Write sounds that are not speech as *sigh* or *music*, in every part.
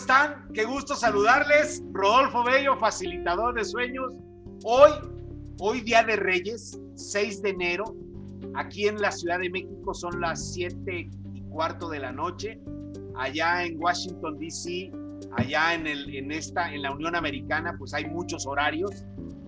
están? Qué gusto saludarles. Rodolfo Bello, facilitador de sueños. Hoy, hoy Día de Reyes, 6 de enero, aquí en la Ciudad de México son las 7 y cuarto de la noche. Allá en Washington, D.C., allá en, el, en, esta, en la Unión Americana, pues hay muchos horarios.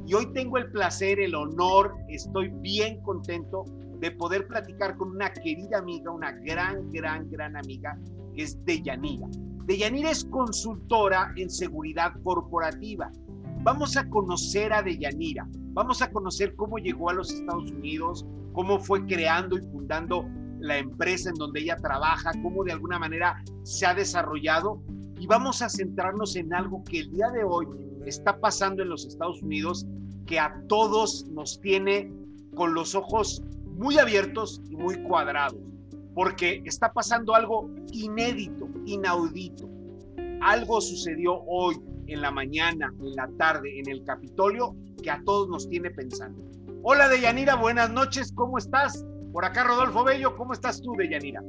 Y hoy tengo el placer, el honor, estoy bien contento de poder platicar con una querida amiga, una gran, gran, gran amiga, es Deyanira. Deyanira es consultora en seguridad corporativa. Vamos a conocer a Deyanira, vamos a conocer cómo llegó a los Estados Unidos, cómo fue creando y fundando la empresa en donde ella trabaja, cómo de alguna manera se ha desarrollado y vamos a centrarnos en algo que el día de hoy está pasando en los Estados Unidos que a todos nos tiene con los ojos muy abiertos y muy cuadrados, porque está pasando algo inédito, inaudito. Algo sucedió hoy, en la mañana, en la tarde, en el Capitolio, que a todos nos tiene pensando. Hola Deyanira, buenas noches, ¿cómo estás? Por acá Rodolfo Bello, ¿cómo estás tú, Deyanira?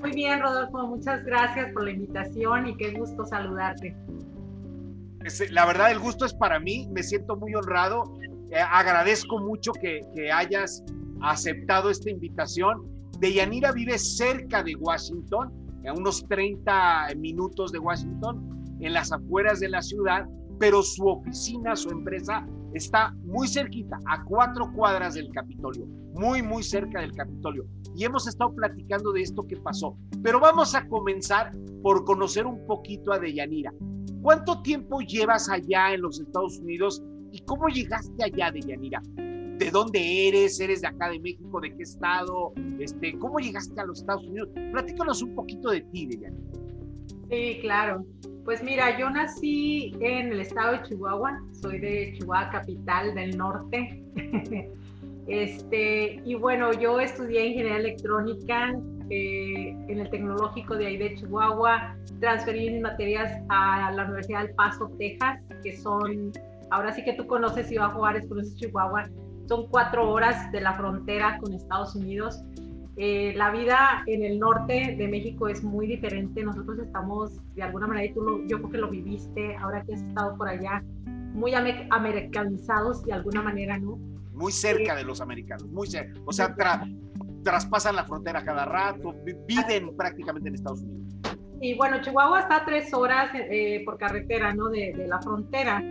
Muy bien, Rodolfo, muchas gracias por la invitación y qué gusto saludarte. La verdad, el gusto es para mí, me siento muy honrado, eh, agradezco mucho que, que hayas aceptado esta invitación. Deyanira vive cerca de Washington, a unos 30 minutos de Washington, en las afueras de la ciudad, pero su oficina, su empresa, está muy cerquita, a cuatro cuadras del Capitolio, muy, muy cerca del Capitolio. Y hemos estado platicando de esto que pasó. Pero vamos a comenzar por conocer un poquito a Deyanira. ¿Cuánto tiempo llevas allá en los Estados Unidos y cómo llegaste allá, Deyanira? De dónde eres, eres de acá de México, de qué estado, este, cómo llegaste a los Estados Unidos. Platícanos un poquito de ti, Deyanira. Sí, claro. Pues mira, yo nací en el estado de Chihuahua, soy de Chihuahua capital del norte. *laughs* este, y bueno, yo estudié ingeniería electrónica eh, en el tecnológico de ahí de Chihuahua, transferí mis materias a la Universidad del Paso, Texas, que son, ahora sí que tú conoces Ciudad Juárez, conoces Chihuahua, son cuatro horas de la frontera con Estados Unidos. Eh, la vida en el norte de México es muy diferente. Nosotros estamos, de alguna manera, y tú lo, yo creo que lo viviste ahora que has estado por allá, muy americanizados de alguna manera, ¿no? Muy cerca de los americanos, muy cerca. O sea, traspasan la frontera cada rato, viven prácticamente en Estados Unidos. Y bueno, Chihuahua está a tres horas eh, por carretera, ¿no? De, de la frontera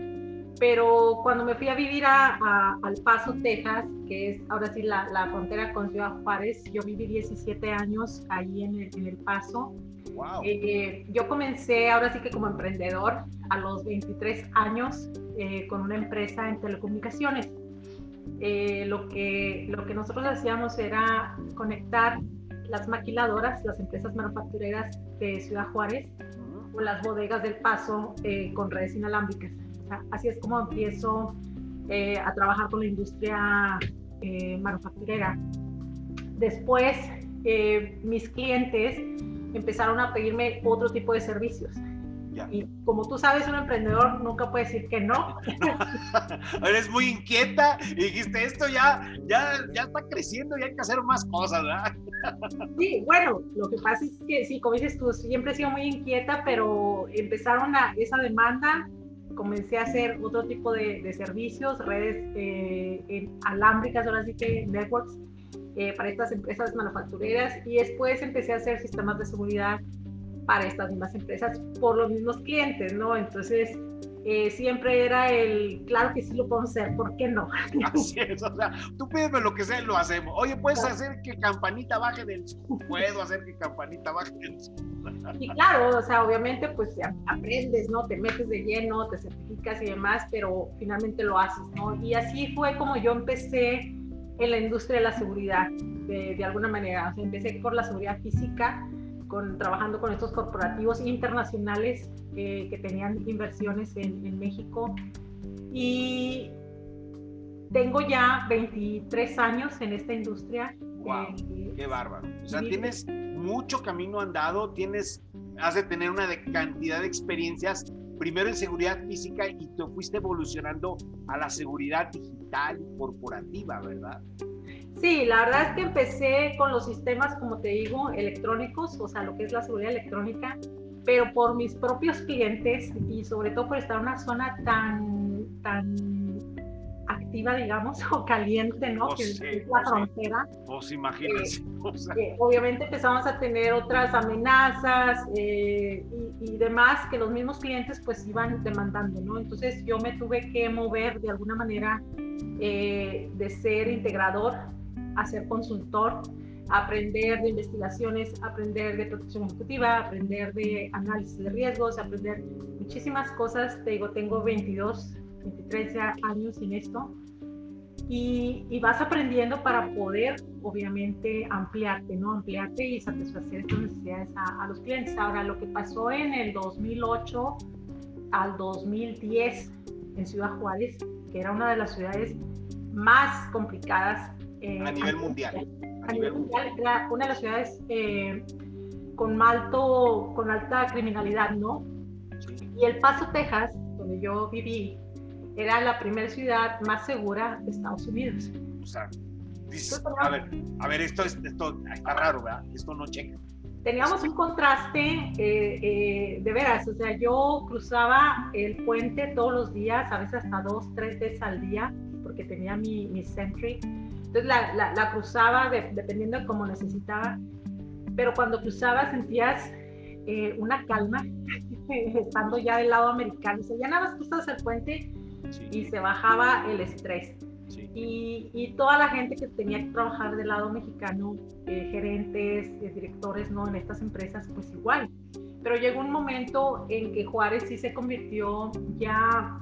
pero cuando me fui a vivir a, al Paso, Texas, que es ahora sí la, la, frontera con Ciudad Juárez, yo viví 17 años ahí en el, en el Paso. Wow. Eh, yo comencé ahora sí que como emprendedor a los 23 años eh, con una empresa en telecomunicaciones. Eh, lo, que, lo que nosotros hacíamos era conectar las maquiladoras, las empresas manufactureras de Ciudad Juárez, con las bodegas del Paso con redes inalámbricas así es como empiezo eh, a trabajar con la industria eh, manufacturera. Después, eh, mis clientes empezaron a pedirme otro tipo de servicios. Y como tú sabes, un emprendedor nunca puede decir que no. *laughs* Eres muy inquieta y dijiste, esto ya, ya, ya está creciendo y hay que hacer más cosas, ¿verdad? *laughs* Sí, bueno, lo que pasa es que sí, como dices tú, siempre he sido muy inquieta, pero empezaron a esa demanda comencé a hacer otro tipo de, servicios, redes eh, alámbricas, ahora sí que networks, eh, para estas empresas manufactureras y después empecé a hacer sistemas de seguridad para estas mismas empresas por los mismos clientes, ¿no? Entonces, eh, siempre era el, claro que sí lo podemos hacer, ¿por qué no? *laughs* *laughs* Así es, o sea, tú pídeme lo que sea, lo hacemos. Oye, ¿puedes hacer que campanita baje del *laughs* Puedo hacer que campanita baje del Y claro, o sea, obviamente pues aprendes, ¿no? Te metes de lleno, te certificas y demás, pero finalmente lo haces, ¿no? Y así fue como yo empecé en la industria de la seguridad, de, de alguna manera. O sea, empecé por la seguridad física, con, trabajando con estos corporativos internacionales eh, que tenían inversiones en, en, México. Y tengo ya 23 años en esta industria. ¡Wow! Eh, ¡Qué bárbaro! O sea, tienes mucho camino andado, tienes, has de tener una de cantidad de experiencias, primero en seguridad física y te fuiste evolucionando a la seguridad digital y corporativa, ¿verdad? Sí, la verdad es que empecé con los sistemas, como te digo, electrónicos, o sea, lo que es la seguridad electrónica. pero por mis propios clientes y sobre todo por estar en una zona tan, tan activa, digamos, *laughs* o caliente, ¿no? que es la frontera. Pues imagínense. *laughs* Eh, obviamente empezamos a tener otras amenazas eh, y, y, demás que los mismos clientes pues iban demandando, ¿no? Entonces yo me tuve que mover de alguna manera eh, de ser integrador a ser consultor, aprender de investigaciones, aprender de protección ejecutiva, aprender de análisis de riesgos, aprender muchísimas cosas. Te digo, tengo 22 23 años en esto y, vas aprendiendo para poder, obviamente, ampliarte, ¿no? Ampliarte y satisfacer estas necesidades a, los clientes. Ahora, lo que pasó en el 2008 al 2010 en Ciudad Juárez, que era una de las ciudades más complicadas. Eh, a nivel mundial. A, nivel mundial, era una de las ciudades eh, con, alto, con alta criminalidad, ¿no? Y El Paso, Texas, donde yo viví, era la primera ciudad más segura de Estados Unidos. O sea, a ver, a ver, esto, es, esto está raro, ¿verdad? Esto no checa. Teníamos un contraste eh, eh, de veras, o sea, yo cruzaba el puente todos los días, a veces hasta dos, tres veces al día, porque tenía mi, mi Sentry. Entonces la, la, cruzaba dependiendo de cómo necesitaba, pero cuando cruzaba sentías eh, una calma, *laughs* estando ya del lado americano. O sea, ya nada más cruzas el puente y se bajaba el estrés. Y, y, toda la gente que tenía que trabajar del lado mexicano, eh, gerentes, eh, directores, ¿no? En estas empresas, pues igual. Pero llegó un momento en que Juárez sí se convirtió ya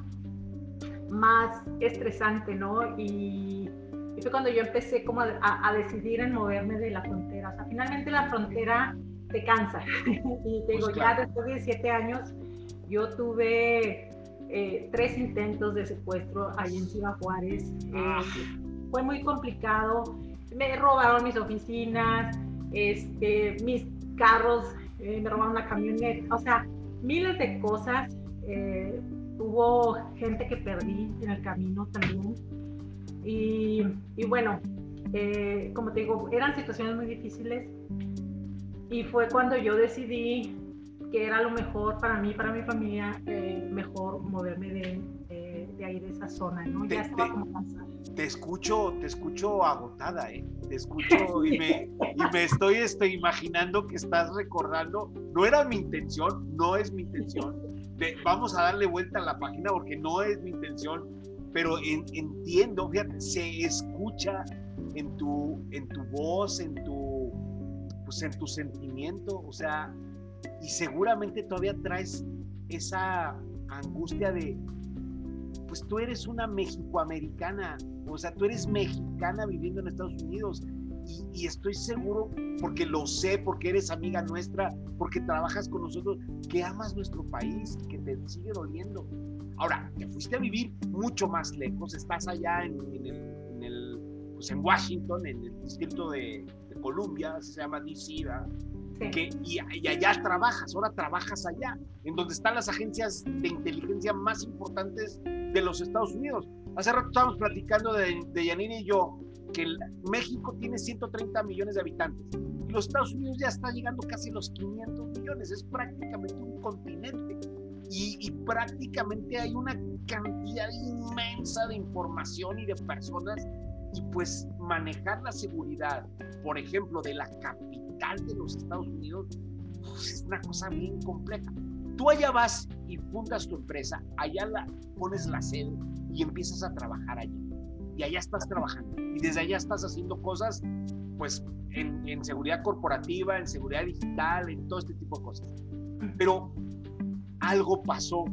más estresante, ¿no? Y, fue cuando yo empecé como a, a, decidir en moverme de la frontera. O sea, finalmente la frontera te cansa. *laughs* y te digo, pues ya después de siete años, yo tuve eh, tres intentos de secuestro ahí en Ciudad Juárez. Eh, ah. fue muy complicado. Me robaron mis oficinas, este, mis carros, eh, me robaron una camioneta, o sea, miles de cosas. hubo gente que perdí en el camino también. Y, y bueno, como te digo, eran situaciones muy difíciles. Y fue cuando yo decidí que era lo mejor para mí, para mi familia, eh, mejor moverme de, de, ahí, de esa zona, ¿no? ya estaba como cansada. Te escucho, te escucho agotada, ¿eh? Te escucho *laughs* y, me, y me estoy, estoy imaginando que estás recordando, no era mi intención, no es mi intención, vamos a darle vuelta a la página porque no es mi intención, pero entiendo, fíjate, se escucha en tu, en tu voz, en tu, pues en tu sentimiento, o sea, y seguramente todavía traes esa angustia de, pues tú eres una mexicoamericana, o sea, tú eres mexicana viviendo en Estados Unidos. Y, estoy seguro, porque lo sé, porque eres amiga nuestra, porque trabajas con nosotros, que amas nuestro país, que te sigue doliendo. Ahora, te fuiste a vivir mucho más lejos, estás allá en, el, pues en Washington, en el distrito de, de Columbia, se llama DC, que, y, allá trabajas, ahora trabajas allá, en donde están las agencias de inteligencia más importantes de los Estados Unidos. Hace rato estábamos platicando de, de Yanina y yo que México tiene 130 millones de habitantes y los Estados Unidos ya está llegando casi a los 500 millones, es prácticamente un continente. Y, y, prácticamente hay una cantidad inmensa de información y de personas y pues manejar la seguridad, por ejemplo, de la capital de los Estados Unidos pues, es una cosa bien compleja. Tú allá vas y fundas tu empresa, allá la, pones la sede y empiezas a trabajar allá. Y allá estás trabajando. Y desde allá estás haciendo cosas, pues, en, en seguridad corporativa, en seguridad digital, en todo este tipo de cosas. Pero algo pasó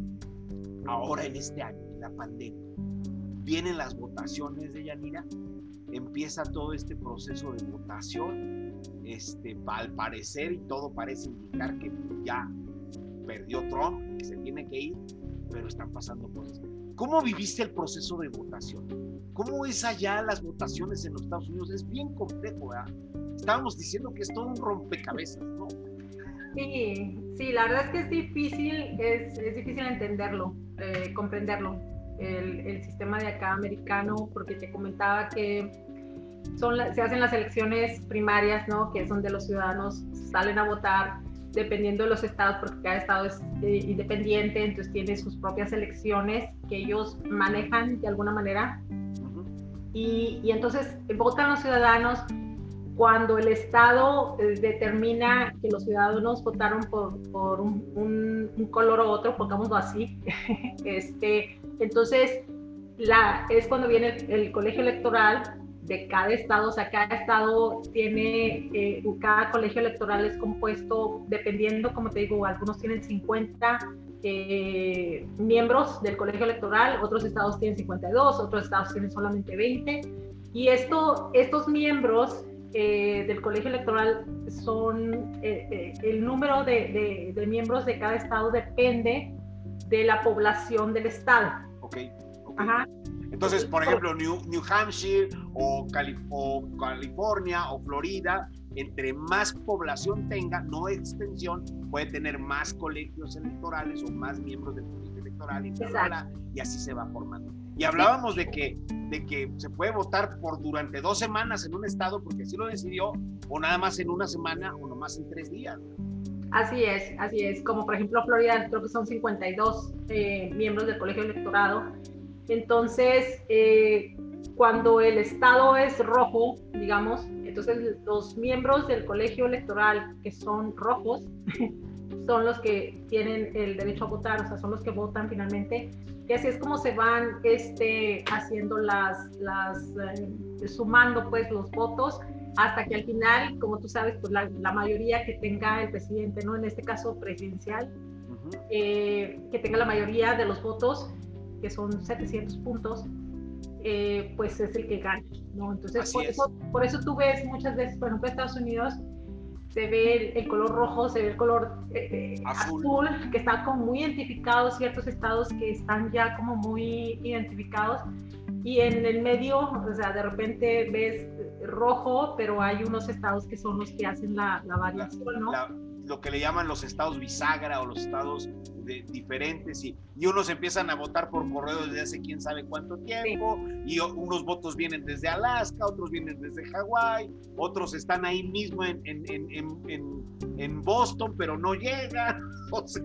ahora en este año, en la pandemia. Vienen las votaciones de Yanira, empieza todo este proceso de votación este, al parecer, y todo parece indicar que ya perdió Trump, que se tiene que ir, pero están pasando cosas. ¿Cómo viviste el proceso de votación? ¿Cómo es allá las votaciones en los Estados Unidos? Es bien complejo, ¿verdad? Estábamos diciendo que es todo un rompecabezas, ¿no? Sí, sí, la verdad es que es difícil, es, es difícil entenderlo, eh, comprenderlo, el, el, sistema de acá americano, porque te comentaba que son se hacen las elecciones primarias, ¿no? Que es donde los ciudadanos salen a votar dependiendo de los estados, porque cada estado es eh, independiente, entonces tiene sus propias elecciones que ellos manejan de alguna manera. y, y, entonces votan los ciudadanos cuando el Estado eh, determina que los ciudadanos votaron por, por un, un, color u otro, pongámoslo así, *laughs* este, entonces la, es cuando viene el, colegio electoral de cada estado, o sea, cada estado tiene, eh, cada colegio electoral es compuesto, dependiendo, como te digo, algunos tienen 50 eh, miembros del colegio electoral, otros estados tienen 52, otros estados tienen solamente 20, y esto, estos miembros eh, del colegio electoral son, eh, eh, el número de, de, miembros de cada estado depende de la población del estado. Ok. Ajá. Entonces, por ejemplo, New, New Hampshire o, o, California o Florida, entre más población tenga, no extensión, puede tener más colegios electorales o más miembros del colegio electoral y, y así se va formando. Y hablábamos de que, de que se puede votar por durante dos semanas en un estado porque así lo decidió, o nada más en una semana o nomás en tres días. Así es, así es. Como por ejemplo Florida, creo que son 52 eh, miembros del colegio electorado. Entonces, eh, cuando el estado es rojo, digamos, entonces los miembros del colegio electoral que son rojos son los que tienen el derecho a votar, o sea, son los que votan finalmente y así es como se van este, haciendo las, las eh, sumando pues los votos hasta que al final, como tú sabes, pues la, la mayoría que tenga el presidente, ¿no? En este caso presidencial, eh, que tenga la mayoría de los votos, que son 700 puntos, eh, pues es el que gana, ¿no? Entonces, por eso, por eso tú ves muchas veces, por ejemplo, Estados Unidos, se ve el, color rojo, se ve el color eh, eh, azul. que está como muy identificado, ciertos estados que están ya como muy identificados. Y en el medio, o sea, de repente ves rojo, pero hay unos estados que son los que hacen la, variación, ¿no? Lo que le llaman los estados bisagra o los estados de, diferentes y, y, unos empiezan a votar por correo desde hace quién sabe cuánto tiempo y unos votos vienen desde Alaska, otros vienen desde Hawái, otros están ahí mismo en, en, en, en Boston pero no llegan, *laughs* o sea,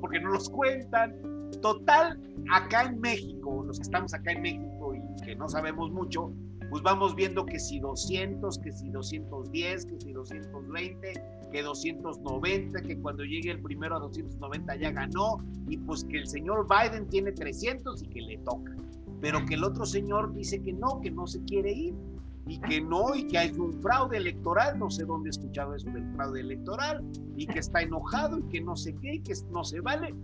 porque no los cuentan. Total, acá en México, los que estamos acá en México y que no sabemos mucho, pues vamos viendo que si 200, que si 210, que si 220, que 290, que cuando llegue el primero a 290 ya ganó, y pues que el señor Biden tiene 300 y que le toca. Pero que el otro señor dice que no, que no se quiere ir, y que no, y que hay un fraude electoral, no sé dónde he escuchado eso del fraude electoral, y que está enojado, y que no sé qué, y que no se vale.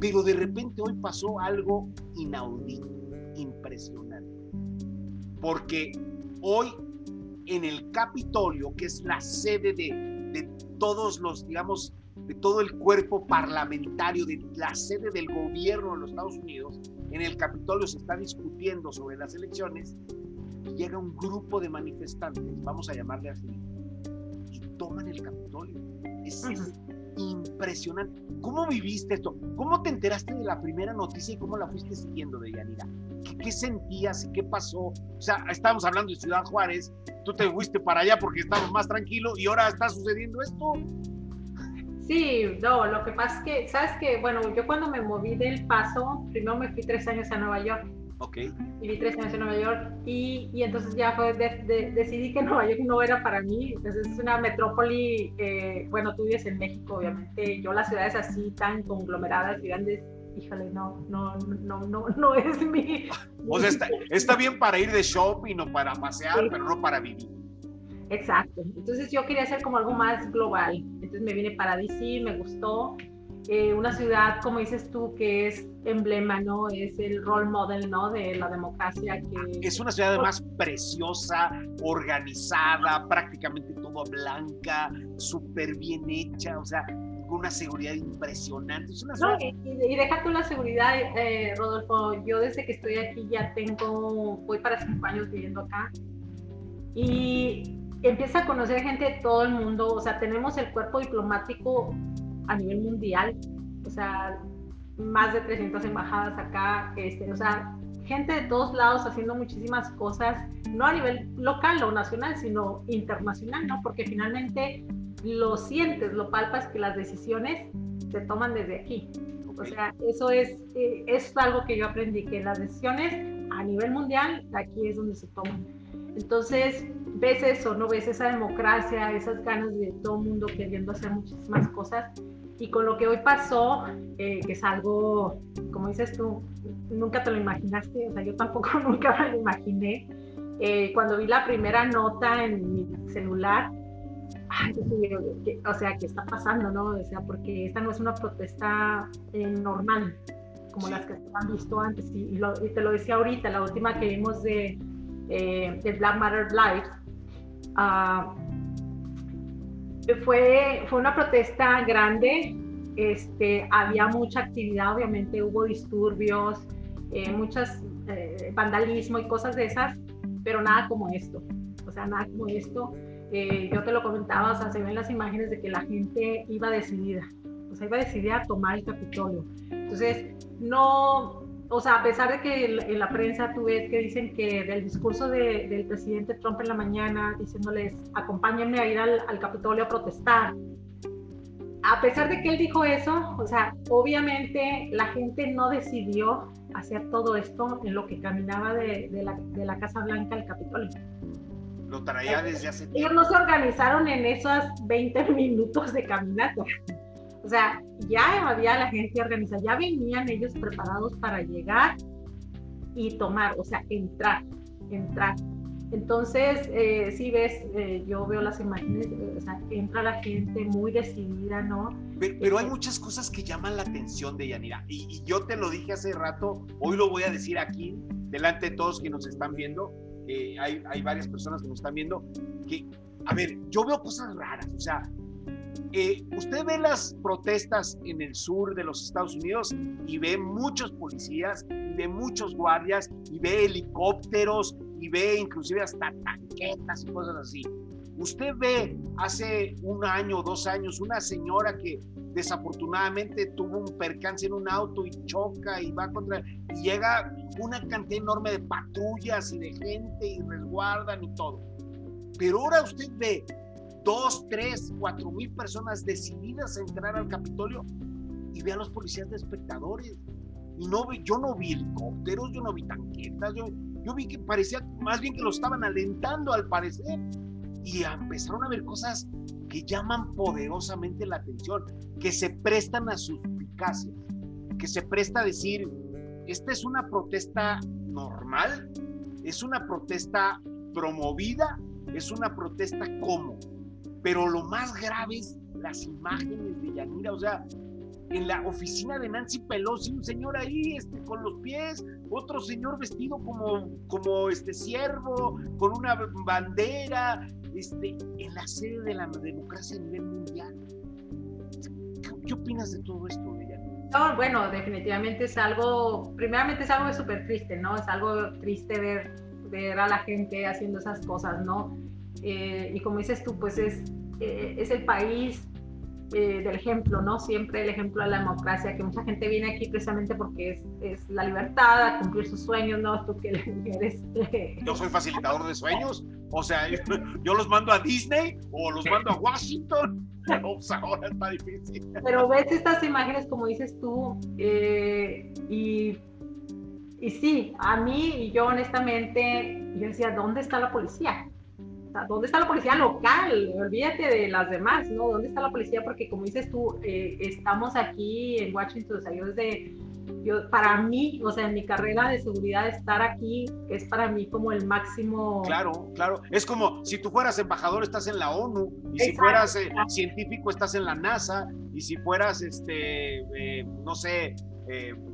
Pero de repente hoy pasó algo inaudito, impresionante. Porque hoy en el Capitolio, que es la sede de todos los, digamos, de todo el cuerpo parlamentario, de la sede del gobierno de los Estados Unidos, en el Capitolio se está discutiendo sobre las elecciones y llega un grupo de manifestantes, vamos a llamarle así, y toman el Capitolio. Es, impresionante. ¿Cómo viviste esto? ¿Cómo te enteraste de la primera noticia y cómo la fuiste siguiendo de Yanira? ¿Qué, sentías y qué pasó? O sea, estábamos hablando de Ciudad Juárez, tú te fuiste para allá porque estábamos más tranquilos y ahora está sucediendo esto. Sí, no, lo que pasa es que, ¿sabes qué? Bueno, yo cuando me moví del paso, primero me fui tres años a Nueva York. Ok. Viví tres años en Nueva York y, y entonces ya fue decidí que *laughs* Nueva York no era para mí. Entonces es una metrópoli, eh, bueno, tú vives en México, obviamente. Yo las ciudades así tan conglomeradas y grandes híjole, no, no, no, no, no es mi... O sea, está, está bien para ir de shopping o para pasear, pero no para vivir. Exacto. Entonces yo quería hacer como algo más global. Entonces me vine para DC, me gustó. Eh, una ciudad, como dices tú, que es emblema, ¿no? Es el role model, ¿no? De la democracia. Que... Es una ciudad además preciosa, organizada, prácticamente todo blanca, súper bien hecha, o sea, con una seguridad impresionante. y, deja tú la seguridad, eh, Rodolfo. Yo desde que estoy aquí ya tengo, voy para cinco años viviendo acá. Y empieza a conocer gente de todo el mundo. O sea, tenemos el cuerpo diplomático a nivel mundial. O sea, más de 300 embajadas acá. Este, o sea, gente de todos lados haciendo muchísimas cosas, no a nivel local o nacional, sino internacional, ¿no? Porque finalmente lo sientes, lo palpas que las decisiones se toman desde aquí. O sea, eso es, eh, es algo que yo aprendí, que las decisiones a nivel mundial, aquí es donde se toman. Entonces, ves eso, ¿no? Ves esa democracia, esas ganas de todo el mundo queriendo hacer muchísimas cosas. Y con lo que hoy pasó, eh, que es algo, como dices tú, nunca te lo imaginaste, o sea, yo tampoco *laughs* nunca me lo imaginé. Eh, cuando vi la primera nota en mi celular, ay, o sea, ¿qué está pasando, no? O sea, porque esta no es una protesta eh, normal, como las que se han visto antes. Y, te lo decía ahorita, la última que vimos de, eh, de Black Matter Live, uh, fue, fue una protesta grande, este, había mucha actividad, obviamente hubo disturbios, eh, muchas vandalismo y cosas de esas, pero nada como esto, o sea, nada como esto eh, yo te lo comentaba, o sea, se ven las imágenes de que la gente iba decidida, o sea, iba decidida a tomar el Capitolio. Entonces, no, o sea, a pesar de que en la prensa tú ves que dicen que del discurso del presidente Trump en la mañana, diciéndoles, acompáñenme a ir al, al, Capitolio a protestar, a pesar de que él dijo eso, o sea, obviamente la gente no decidió hacer todo esto en lo que caminaba de, de, la, de la Casa Blanca al Capitolio lo traía desde hace tiempo. Ellos no se organizaron en esos 20 minutos de caminata. O sea, ya había la gente organizada, ya venían ellos preparados para llegar y tomar, o sea, entrar, entrar. Entonces, eh, si ves, eh, yo veo las imágenes, eh, o sea, entra la gente muy decidida, ¿no? Pero, hay muchas cosas que llaman la atención de Yanira. Y, y, yo te lo dije hace rato, hoy lo voy a decir aquí, delante de todos que nos están viendo hay, hay, varias personas que nos están viendo, que, a ver, yo veo cosas raras, o sea, eh, usted ve las protestas en el sur de los Estados Unidos y ve muchos policías, y ve muchos guardias, y ve helicópteros, y ve inclusive hasta tanquetas y cosas así. Usted ve hace un año o dos años una señora que desafortunadamente tuvo un percance en un auto y choca y va contra y llega una cantidad enorme de patrullas y de gente y resguardan y todo. Pero ahora usted ve dos, tres, cuatro mil personas decididas a entrar al Capitolio y ve a los policías de espectadores. Y no yo no vi helicópteros, yo no vi tanquetas, yo, yo vi que parecía más bien que lo estaban alentando al parecer. Y empezaron a ver cosas que llaman poderosamente la atención, que se prestan a suspicacias, que se presta a decir, esta es una protesta normal, es una protesta promovida, es una protesta como. Pero lo más grave es las imágenes de Yanira, o sea, en la oficina de Nancy Pelosi, un señor ahí este, con los pies, otro señor vestido como, como este siervo, con una bandera, este, en la sede de la democracia a nivel mundial. ¿Qué, opinas de todo esto, ella? No, bueno, definitivamente es algo, primeramente es algo súper triste, ¿no? Es algo triste ver, ver a la gente haciendo esas cosas, ¿no? Eh, y como dices tú, pues es, eh, es el país eh, del ejemplo, ¿no? Siempre el ejemplo de la democracia, que mucha gente viene aquí precisamente porque es, es la libertad, a cumplir sus sueños, ¿no? Tú que *laughs* eres... Yo soy facilitador de sueños, o sea, *laughs* yo, los mando a Disney o los mando a Washington. *laughs* Pues ahora está difícil. Pero ves estas imágenes, como dices tú, eh, y, y sí, a mí y yo honestamente, yo decía, ¿dónde está la policía? ¿Dónde está la policía local? Olvídate de las demás, ¿no? ¿Dónde está la policía? Porque como dices tú, eh, estamos aquí en Washington, o sea, yo desde, yo, para mí, o sea, en mi carrera de seguridad, estar aquí es para mí como el máximo. Claro, claro. Es como si tú fueras embajador, estás en la ONU, y si fueras eh, científico, estás en la NASA, y si fueras, este, eh, no sé,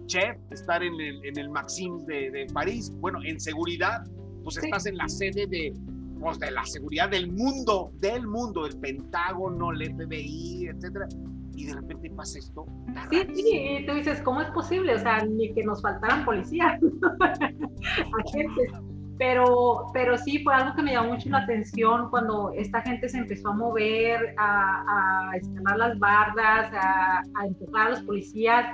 chef, estar en el, en el Maxim de, de, París. Bueno, en seguridad, pues estás en la sede de, de la seguridad del mundo, del mundo, el Pentágono, el FBI, etcétera, y de repente pasa esto. Sí, sí, y tú dices, ¿cómo es posible? O sea, ni que nos faltaran policías, *laughs* agentes. Pero, pero sí fue algo que me llamó mucho la atención cuando esta gente se empezó a mover, a, a las bardas, a, a empujar a los policías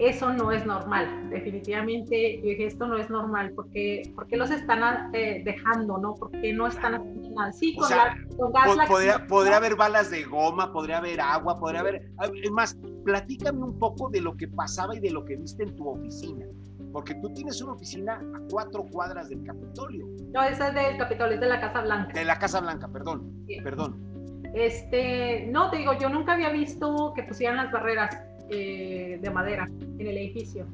eso no es normal. Definitivamente, yo dije, esto no es normal, porque, porque los están eh, dejando, ¿no? Porque no están haciendo nada. Sí, con, la, con gas podría, podría, haber balas de goma, podría haber agua, podría haber... Es más, platícame un poco de lo que pasaba y de lo que viste en tu oficina. Porque tú tienes una oficina a cuatro cuadras del Capitolio. No, esa es del Capitolio, es de la Casa Blanca. De la Casa Blanca, perdón, perdón. Este, no, te digo, yo nunca había visto que pusieran las barreras eh, de madera en el edificio.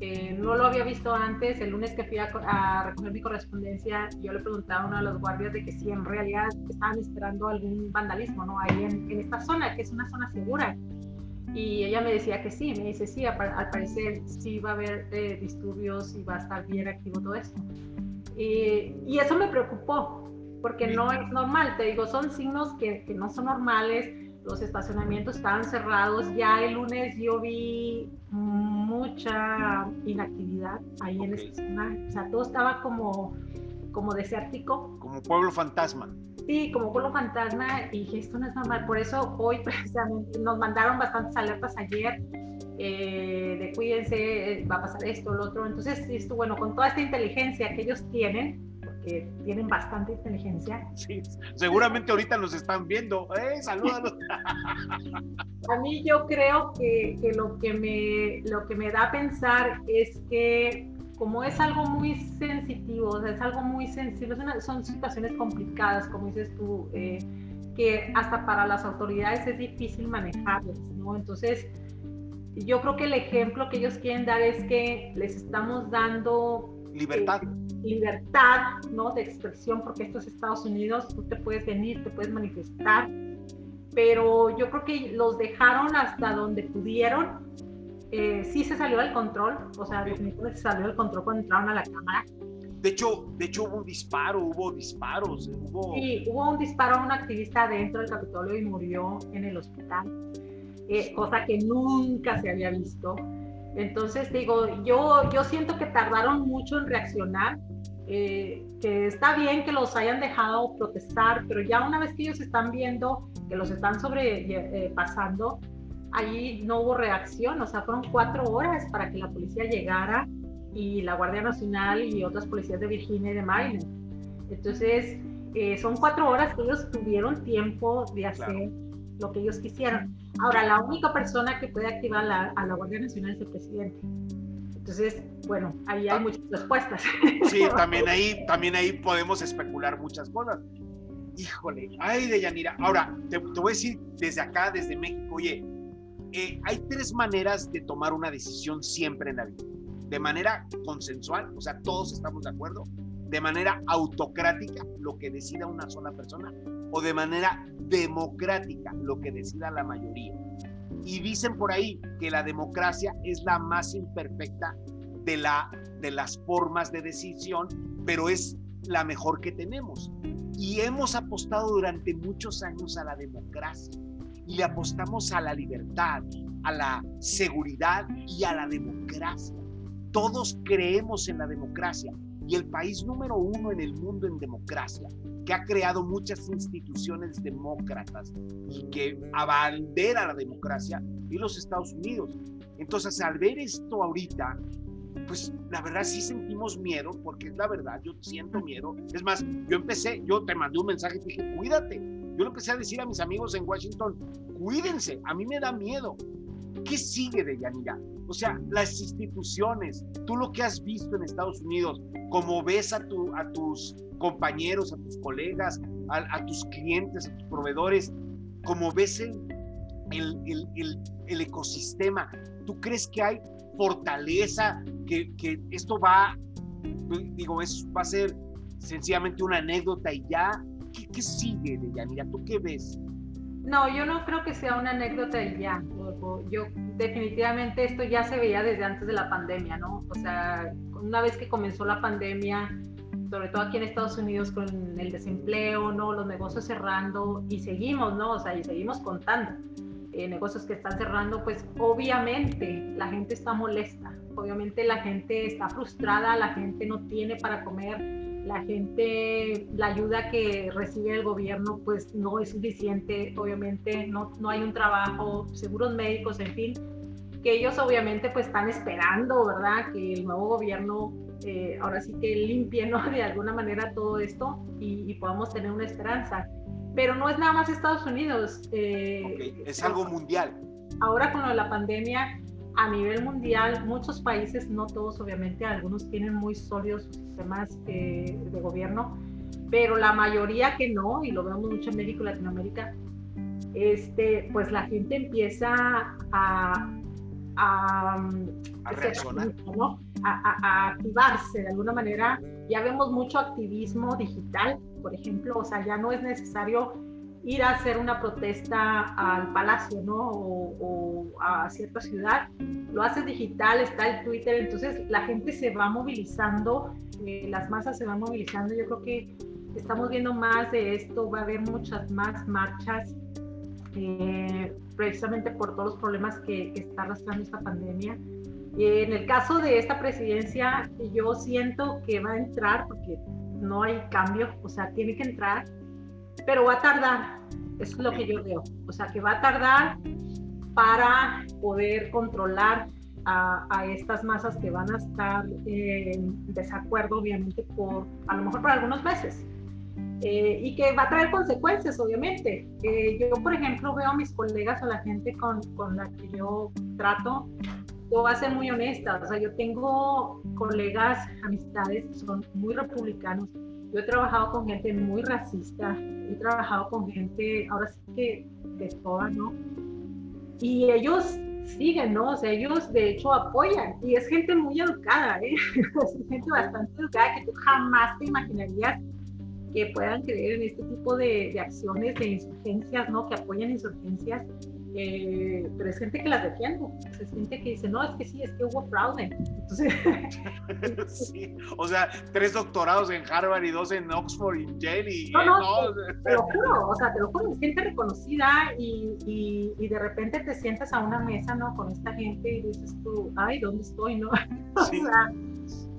Eh, no lo había visto antes. El lunes que fui a, recoger mi correspondencia, yo le preguntaba a uno de los guardias de que si en realidad estaban esperando algún vandalismo, ¿no? Ahí en, esta zona, que es una zona segura. Y ella me decía que sí, me dice sí, al parecer sí va a haber eh, disturbios y va a estar bien activo todo esto. y eso me preocupó, porque no es normal, te digo, son signos que, que no son normales los estacionamientos estaban cerrados. Ya el lunes yo vi mucha inactividad ahí en esta zona. O sea, todo estaba como, como desértico. Como pueblo fantasma. Sí, como pueblo fantasma. Y dije, esto no es normal. Por eso hoy *laughs* precisamente nos mandaron bastantes alertas ayer. Eh, de cuídense, va a pasar esto, lo otro. Entonces, esto, bueno, con toda esta inteligencia que ellos tienen, que tienen bastante inteligencia. Sí, seguramente ahorita nos están viendo. ¡Eh, *laughs* a mí yo creo que, que, lo, que me, lo que me da a pensar es que como es algo muy sensitivo, o sea, es algo muy sensible, son situaciones complicadas, como dices tú, eh, que hasta para las autoridades es difícil manejarlas, ¿no? Entonces, yo creo que el ejemplo que ellos quieren dar es que les estamos dando libertad. Eh, libertad, ¿no? De expresión, porque esto es Estados Unidos, tú te puedes venir, te puedes manifestar, pero yo creo que los dejaron hasta donde pudieron. Eh, sí se salió del control, o sea, definitivamente se salió del control cuando entraron a la cámara. De hecho, de hecho hubo un disparo, hubo disparos, hubo... Sí, hubo un disparo a un activista dentro del Capitolio y murió en el hospital, eh, cosa que nunca se había visto. Entonces, digo, yo, yo siento que tardaron mucho en reaccionar, eh, que está bien que los hayan dejado protestar, pero ya una vez que ellos están viendo que los están sobrepasando, eh, allí no hubo reacción, o sea, fueron cuatro horas para que la policía llegara y la Guardia Nacional y otras policías de Virginia y de Maryland. Entonces, eh, son cuatro horas que ellos tuvieron tiempo de hacer lo que ellos quisieran. Ahora, la única persona que puede activar a la Guardia Nacional es el presidente. Entonces, bueno, ahí hay ah. muchas respuestas. Sí, *laughs* también ahí, también ahí podemos especular muchas cosas. Híjole, ay, de Yanira. Ahora, te, voy a decir desde acá, desde México, oye, eh, hay tres maneras de tomar una decisión siempre en la vida. De manera consensual, o sea, todos estamos de acuerdo. De manera autocrática, lo que decida una sola persona o de manera democrática, lo que decida la mayoría. Y dicen por ahí que la democracia es la más imperfecta de, la, de las formas de decisión, pero es la mejor que tenemos. Y hemos apostado durante muchos años a la democracia y le apostamos a la libertad, a la seguridad y a la democracia. Todos creemos en la democracia y el país número uno en el mundo en democracia que ha creado muchas instituciones demócratas y que abandera la democracia y los Estados Unidos. Entonces, al ver esto ahorita, pues la verdad sí sentimos miedo, porque es la verdad, yo siento miedo. Es más, yo empecé, yo te mandé un mensaje y te dije, cuídate. Yo le empecé a decir a mis amigos en Washington, cuídense, a mí me da miedo. ¿Qué sigue de Yanira? O sea, las instituciones, tú lo que has visto en Estados Unidos, como ves a, tu, a tus compañeros, a tus colegas, a, tus clientes, a tus proveedores, como ves el, el, el, el, ecosistema, ¿tú crees que hay fortaleza, que, que esto va, digo, es, va a ser sencillamente una anécdota y ya? ¿Qué, qué sigue de Yanira? ¿Tú qué ves? No, yo no creo que sea una anécdota y ya. Yo definitivamente esto ya se veía desde antes de la pandemia, ¿no? O sea, una vez que comenzó la pandemia, sobre todo aquí en Estados Unidos con el desempleo, ¿no? Los negocios cerrando y seguimos, ¿no? O sea, y seguimos contando. Eh, negocios que están cerrando, pues obviamente la gente está molesta, obviamente la gente está frustrada, la gente no tiene para comer, la gente, la ayuda que recibe el gobierno pues no es suficiente, obviamente no, no hay un trabajo, seguros médicos, en fin. que ellos obviamente pues están esperando, ¿verdad? Que el nuevo gobierno eh, ahora sí que limpie, ¿no? *laughs* De alguna manera todo esto y, y, podamos tener una esperanza. Pero no es nada más Estados Unidos. Eh, es algo mundial. Ahora con la pandemia, a nivel mundial, muchos países, no todos obviamente, algunos tienen muy sólidos sus sistemas eh, de gobierno, pero la mayoría que no, y lo vemos mucho en México y Latinoamérica, este, pues la gente empieza a, a, a reaccionar. ¿no? a, activarse de alguna manera. Ya vemos mucho activismo digital, por ejemplo, o sea, ya no es necesario ir a hacer una protesta al palacio, ¿no? O, a cierta ciudad. Lo haces digital, está el Twitter, entonces la gente se va movilizando, eh, las masas se van movilizando. Yo creo que estamos viendo más de esto, va a haber muchas más marchas, eh, precisamente por todos los problemas que, que está arrastrando esta pandemia. En el caso de esta presidencia, yo siento que va a entrar, porque no hay cambio, o sea, tiene que entrar, pero va a tardar, es lo que yo veo, o sea, que va a tardar para poder controlar a, estas masas que van a estar en desacuerdo, obviamente, por a lo mejor por algunos meses. Eh, y que va a traer consecuencias, obviamente. Eh, yo, por ejemplo, veo a mis colegas o la gente con, con la que yo trato, voy a ser muy honesta, o sea, yo tengo colegas, amistades que son muy republicanos. Yo he trabajado con gente muy racista, he trabajado con gente, ahora sí que de todas, ¿no? Y ellos siguen, ¿no? O sea, ellos de hecho apoyan y es gente muy educada, ¿eh? *laughs* es gente bastante educada que tú jamás te imaginarías que puedan creer en este tipo de, de acciones, de insurgencias, ¿no? Que apoyan insurgencias eh, pero es gente que las defiende, es gente que dice, no, es que sí, es que hubo fraude. Entonces, *laughs* sí. O sea, tres doctorados en Harvard y dos en Oxford y Yale y... No, no, te, lo juro, o sea, te lo juro, es gente reconocida y, y, y, de repente te sientas a una mesa, ¿no? Con esta gente y dices tú, ay, ¿dónde estoy, no? *laughs* Sí. o sea,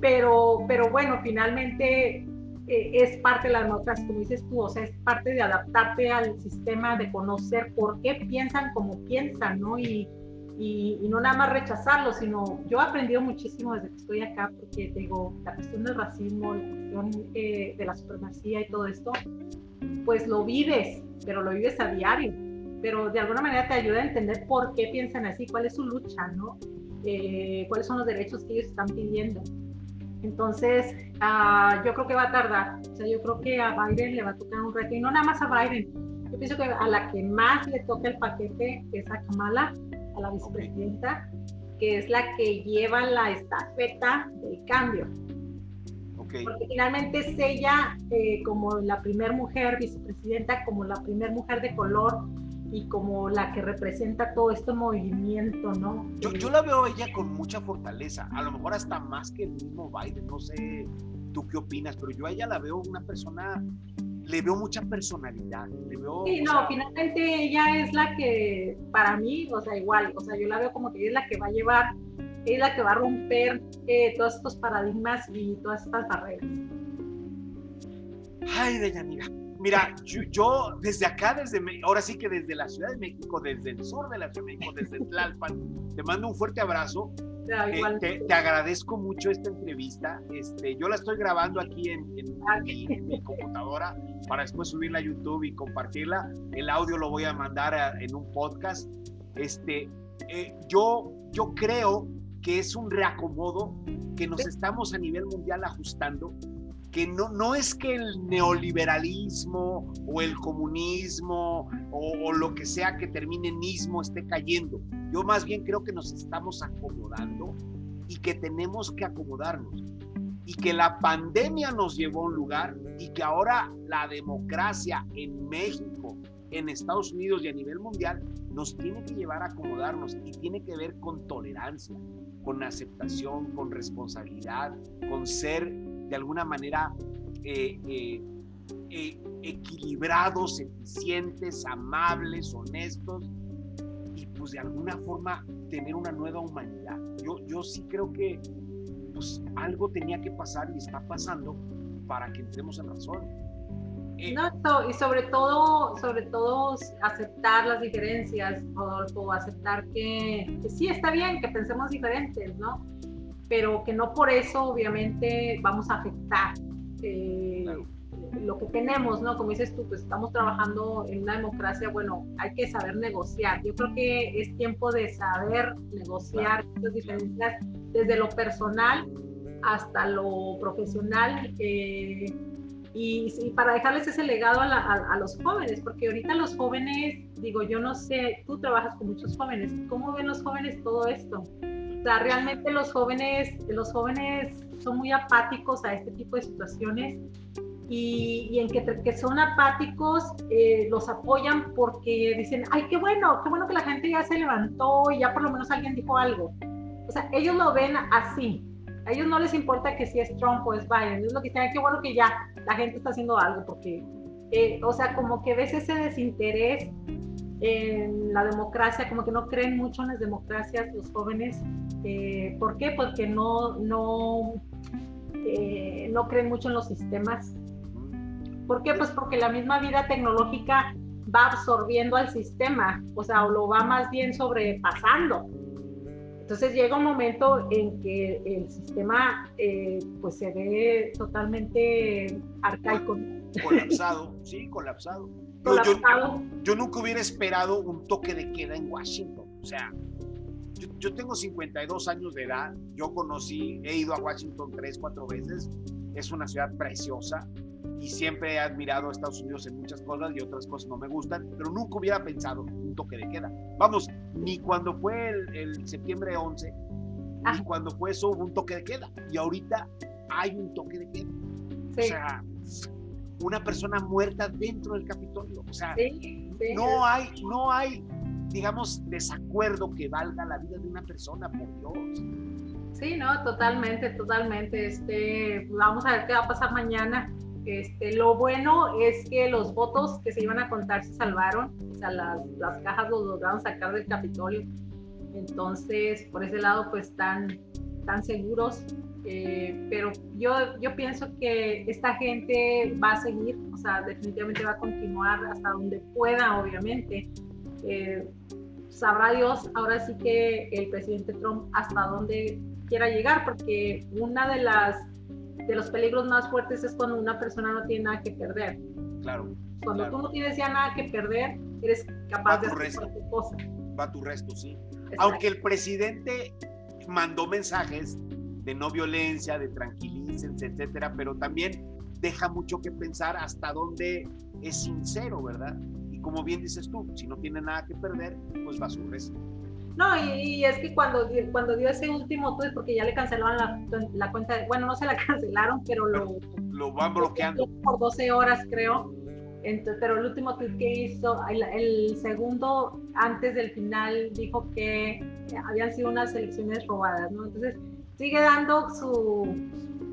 pero, pero bueno, finalmente eh, es parte de las notas, como dices tú, o sea, es parte de adaptarte al sistema, de conocer por qué piensan como piensan, ¿no? Y, y, no nada más rechazarlo, sino yo he aprendido muchísimo desde que estoy acá, porque digo, la cuestión del racismo, la cuestión eh, de la supremacía y todo esto, pues lo vives, pero lo vives a diario, pero de alguna manera te ayuda a entender por qué piensan así, cuál es su lucha, ¿no? Eh, cuáles son los derechos que ellos están pidiendo. Entonces, uh, yo creo que va a tardar. O sea, yo creo que a Biden le va a tocar un reto. Y no nada más a Biden. Yo pienso que a la que más le toca el paquete es a Kamala, a la vicepresidenta, que es la que lleva la estafeta del cambio. Okay. Porque finalmente es ella, eh, como la primer mujer vicepresidenta, como la primer mujer de color y como la que representa todo este movimiento, ¿no? Yo, yo la veo ella con mucha fortaleza, a lo mejor hasta más que el mismo Biden, no sé tú qué opinas, pero yo a ella la veo una persona, le veo mucha personalidad, le veo... Sí, no, finalmente ella es la que, para mí, o sea, igual, o sea, yo la veo como que ella es la que va a llevar, es la que va a romper eh, todos estos paradigmas y todas estas barreras. Ay, Deyanira, Mira, yo, desde acá, desde ahora sí que desde la Ciudad de México, desde el sur de la Ciudad de México, desde Tlalpan, te mando un fuerte abrazo. Eh, te, agradezco mucho esta entrevista. Este, yo la estoy grabando aquí en, ah, mi, computadora para después subirla a YouTube y compartirla. El audio lo voy a mandar en un podcast. Este, eh, yo, yo creo que es un reacomodo que nos estamos a nivel mundial ajustando que no, no es que el neoliberalismo o el comunismo o, lo que sea que termine en ismo esté cayendo. Yo más bien creo que nos estamos acomodando y que tenemos que acomodarnos. Y que la pandemia nos llevó a un lugar y que ahora la democracia en México, en Estados Unidos y a nivel mundial nos tiene que llevar a acomodarnos y tiene que ver con tolerancia, con aceptación, con responsabilidad, con ser de alguna manera eh, eh, eh, equilibrados, eficientes, amables, honestos y pues de alguna forma tener una nueva humanidad. Yo, yo sí creo que pues algo tenía que pasar y está pasando para que entremos en razón. No, y sobre todo, sobre todo aceptar las diferencias, Rodolfo, aceptar que, sí está bien que pensemos diferentes, ¿no? Pero que no por eso obviamente vamos a afectar eh, lo que tenemos, ¿no? Como dices tú, pues estamos trabajando en una democracia, bueno, hay que saber negociar. Yo creo que es tiempo de saber negociar estas diferencias desde lo personal hasta lo profesional. Eh, y, para dejarles ese legado a, los jóvenes, porque ahorita los jóvenes, digo, yo no sé, tú trabajas con muchos jóvenes, ¿cómo ven los jóvenes todo esto? Sea, realmente los jóvenes, los jóvenes son muy apáticos a este tipo de situaciones y, en que, que, son apáticos eh, los apoyan porque dicen, ay, qué bueno, qué bueno que la gente ya se levantó y ya por lo menos alguien dijo algo. O sea, ellos lo ven así, a ellos no les importa que si es Trump o es Biden, es lo que dicen, qué bueno que ya la gente está haciendo algo, porque, eh, o sea, como que ves ese desinterés en la democracia, como que no creen mucho en las democracias los jóvenes. Eh, ¿Por qué? Porque no, no, eh, no creen mucho en los sistemas. ¿Por qué? Pues porque la misma vida tecnológica va absorbiendo al sistema, o sea, o lo va más bien sobrepasando. Entonces llega un momento en que el sistema eh, pues se ve totalmente arcaico. Colapsado, sí, colapsado. Yo, nunca hubiera esperado un toque de queda en Washington. O sea, yo, yo, tengo 52 años de edad, yo conocí, he ido a Washington tres, cuatro veces, es una ciudad preciosa, y siempre he admirado a Estados Unidos en muchas cosas y otras cosas no me gustan, pero nunca hubiera pensado un toque de queda. Vamos, ni cuando fue el, septiembre 11, ni ah. cuando fue eso hubo un toque de queda. Y ahorita hay un toque de queda. O sea, una persona muerta dentro del Capitolio. O sea, no hay, no hay, digamos, desacuerdo que valga la vida de una persona, por Dios. Sí, no, totalmente, totalmente. Este, vamos a ver qué va a pasar mañana. Este, lo bueno es que los votos que se iban a contar se salvaron, o sea, las, las cajas los lograron sacar del Capitolio. Entonces, por ese lado, pues están, tan seguros. Eh, pero yo, yo pienso que esta gente va a seguir, o sea, definitivamente va a continuar hasta donde pueda, obviamente. Eh, sabrá Dios ahora sí que el presidente Trump hasta dónde quiera llegar, porque una de las de los peligros más fuertes es cuando una persona no tiene nada que perder. Claro. Cuando tú no tienes ya nada que perder, eres capaz de hacer cualquier cosa. Va tu resto, sí. Aunque el presidente mandó mensajes de no violencia, de tranquilícense, etcétera, pero también deja mucho que pensar hasta dónde es sincero, ¿verdad? Y como bien dices tú, si no tiene nada que perder, pues va su resto. No, y, es que cuando, cuando dio ese último tweet, porque ya le cancelaron la, la cuenta, bueno, no se la *laughs* cancelaron, pero lo, lo van bloqueando. Por 12 horas, creo. Entonces, pero el último tweet que hizo, el, segundo antes del final, dijo que habían sido unas elecciones robadas, ¿no? Entonces, sigue dando su...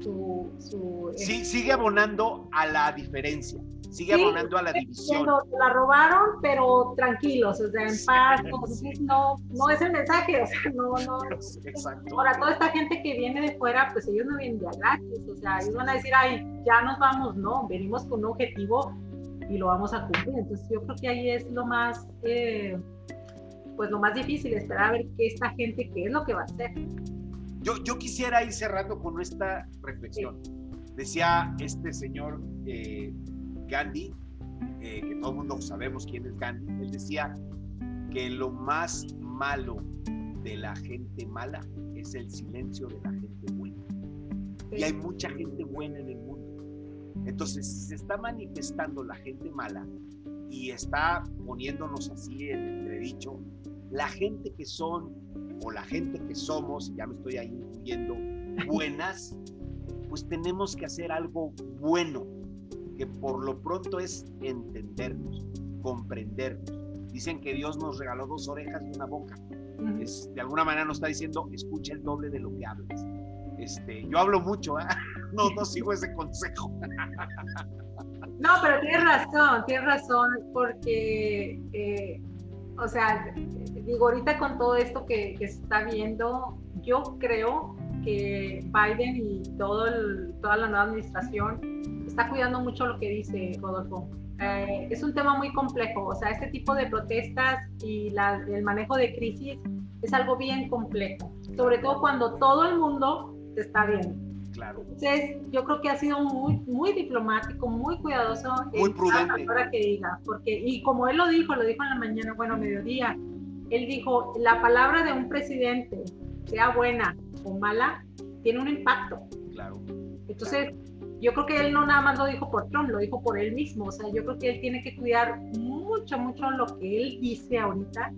su, su sí, sigue abonando a la diferencia sigue abonando a la división. la robaron, pero tranquilos, o sea, en paz, *laughs* no, no es el mensaje, o sea, no, no. Exacto. Ahora, toda esta gente que viene de fuera, pues ellos no vienen de gratis, o sea, ellos van a decir, ay, ya nos vamos, no, venimos con un objetivo y lo vamos a cumplir. Entonces, yo creo que ahí es lo más, eh, pues lo más difícil, esperar a ver qué esta gente, qué es lo que va a hacer. Yo, yo quisiera ir cerrando con esta reflexión. Decía este señor eh, Gandhi, eh, que todo el mundo sabemos quién es Gandhi, él decía que lo más malo de la gente mala es el silencio de la gente buena. Y hay mucha gente buena en el mundo. Entonces, si se está manifestando la gente mala y está poniéndonos así en entredicho, la gente que son o la gente que somos, ya me estoy ahí incluyendo, buenas, pues tenemos que hacer algo bueno que por lo pronto es entendernos, comprendernos. Dicen que Dios nos regaló dos orejas y una boca. Es, de alguna manera nos está diciendo, escucha el doble de lo que hablas. Este, yo hablo mucho, ¿eh? *laughs* no, no sigo ese consejo. no, pero tienes razón, tienes razón, porque, eh, o sea, digo, ahorita con todo esto que, que se está viendo, yo creo que Biden y todo toda la nueva administración está cuidando mucho lo que dice Rodolfo. Eh, es un tema muy complejo, o sea, este tipo de protestas y la, el manejo de crisis es algo bien complejo, sobre todo cuando todo el mundo te está viendo. Claro. Entonces, yo creo que ha sido muy, muy diplomático, muy cuidadoso. Muy prudente. Para que diga, porque, y como él lo dijo, lo dijo en la mañana, bueno, mediodía, él dijo, la palabra de un presidente, sea buena o mala, tiene un impacto. Claro. Entonces, yo creo que él no nada más lo dijo por Trump, lo dijo por él mismo. O sea, yo creo que él tiene que cuidar mucho, mucho lo que él dice ahorita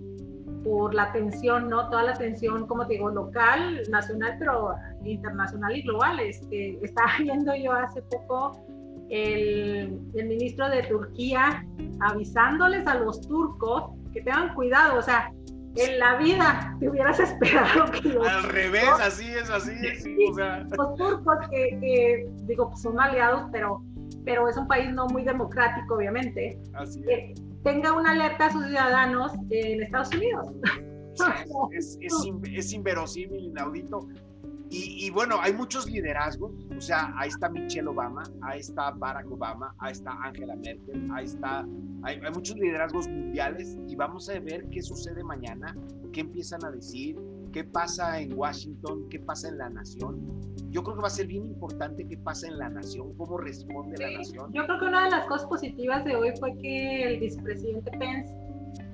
por la atención, ¿no? Toda la atención, como te digo, local, nacional, pero internacional y global. Este, estaba *laughs* viendo yo hace poco el, el ministro de Turquía avisándoles a los turcos que tengan cuidado, o sea, en la vida te hubieras esperado que los Al revés, así es, así es. o sea. Los turcos que, digo, pues son aliados, pero, pero es un país no muy democrático, obviamente. Así es. tenga una alerta a sus ciudadanos en Estados Unidos. es, es, es, inverosímil, inaudito. Y, y, bueno, hay muchos liderazgos, o sea, ahí está Michelle Obama, ahí está Barack Obama, ahí está Angela Merkel, ahí está hay, muchos liderazgos mundiales y vamos a ver qué sucede mañana, qué empiezan a decir, qué pasa en Washington, qué pasa en la nación. Yo creo que va a ser bien importante qué pasa en la nación, cómo responde la nación. Yo creo que una de las cosas positivas de hoy fue que el vicepresidente Pence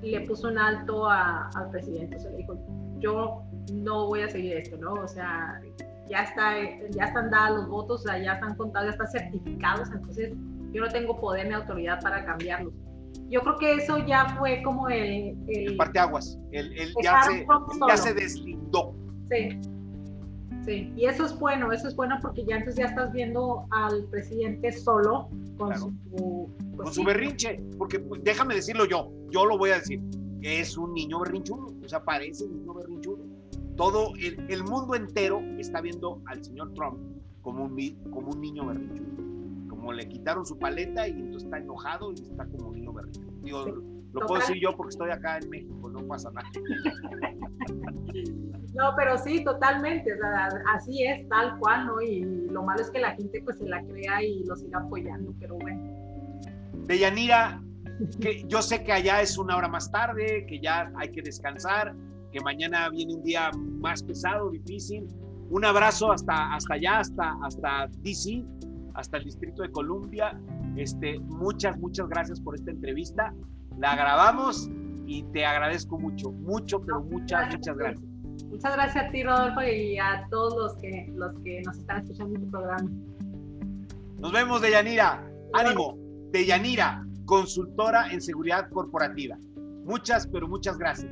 le puso un alto al presidente. O sea, le dijo, yo no voy a seguir esto, ¿no? O sea, ya, está, ya están dados los votos, o sea, ya están contados, ya están certificados, entonces yo no tengo poder ni autoridad para cambiarlos yo creo que eso ya fue como el... El, parteaguas, el, el ya, se, ya se deslindó. Sí, sí, y eso es bueno, eso es bueno porque ya entonces ya estás viendo al presidente solo con su... Pues con su berrinche, porque déjame decirlo yo, yo lo voy a decir, es un niño berrinchudo, o sea, parece un niño berrinchudo. Todo el, el mundo entero está viendo al señor Trump como un, como un niño berrinchudo como le quitaron su paleta y entonces está enojado y está como un niño berrinche. Digo, lo puedo decir yo porque estoy acá en México, no pasa nada. No, pero sí, totalmente, o sea, así es, tal cual, ¿no? Y lo malo es que la gente pues se la crea y lo siga apoyando, pero bueno. Deyanira, que yo sé que allá es una hora más tarde, que ya hay que descansar, que mañana viene un día más pesado, difícil. Un abrazo hasta, hasta allá, hasta, hasta DC hasta el Distrito de Columbia. Este, muchas, muchas gracias por esta entrevista. La grabamos y te agradezco mucho, mucho, pero muchas, muchas gracias. Muchas gracias a ti, Rodolfo, y a todos los que, los que nos están escuchando en tu programa. Nos vemos, Deyanira. Ánimo, Deyanira, consultora en seguridad corporativa. Muchas, pero muchas gracias.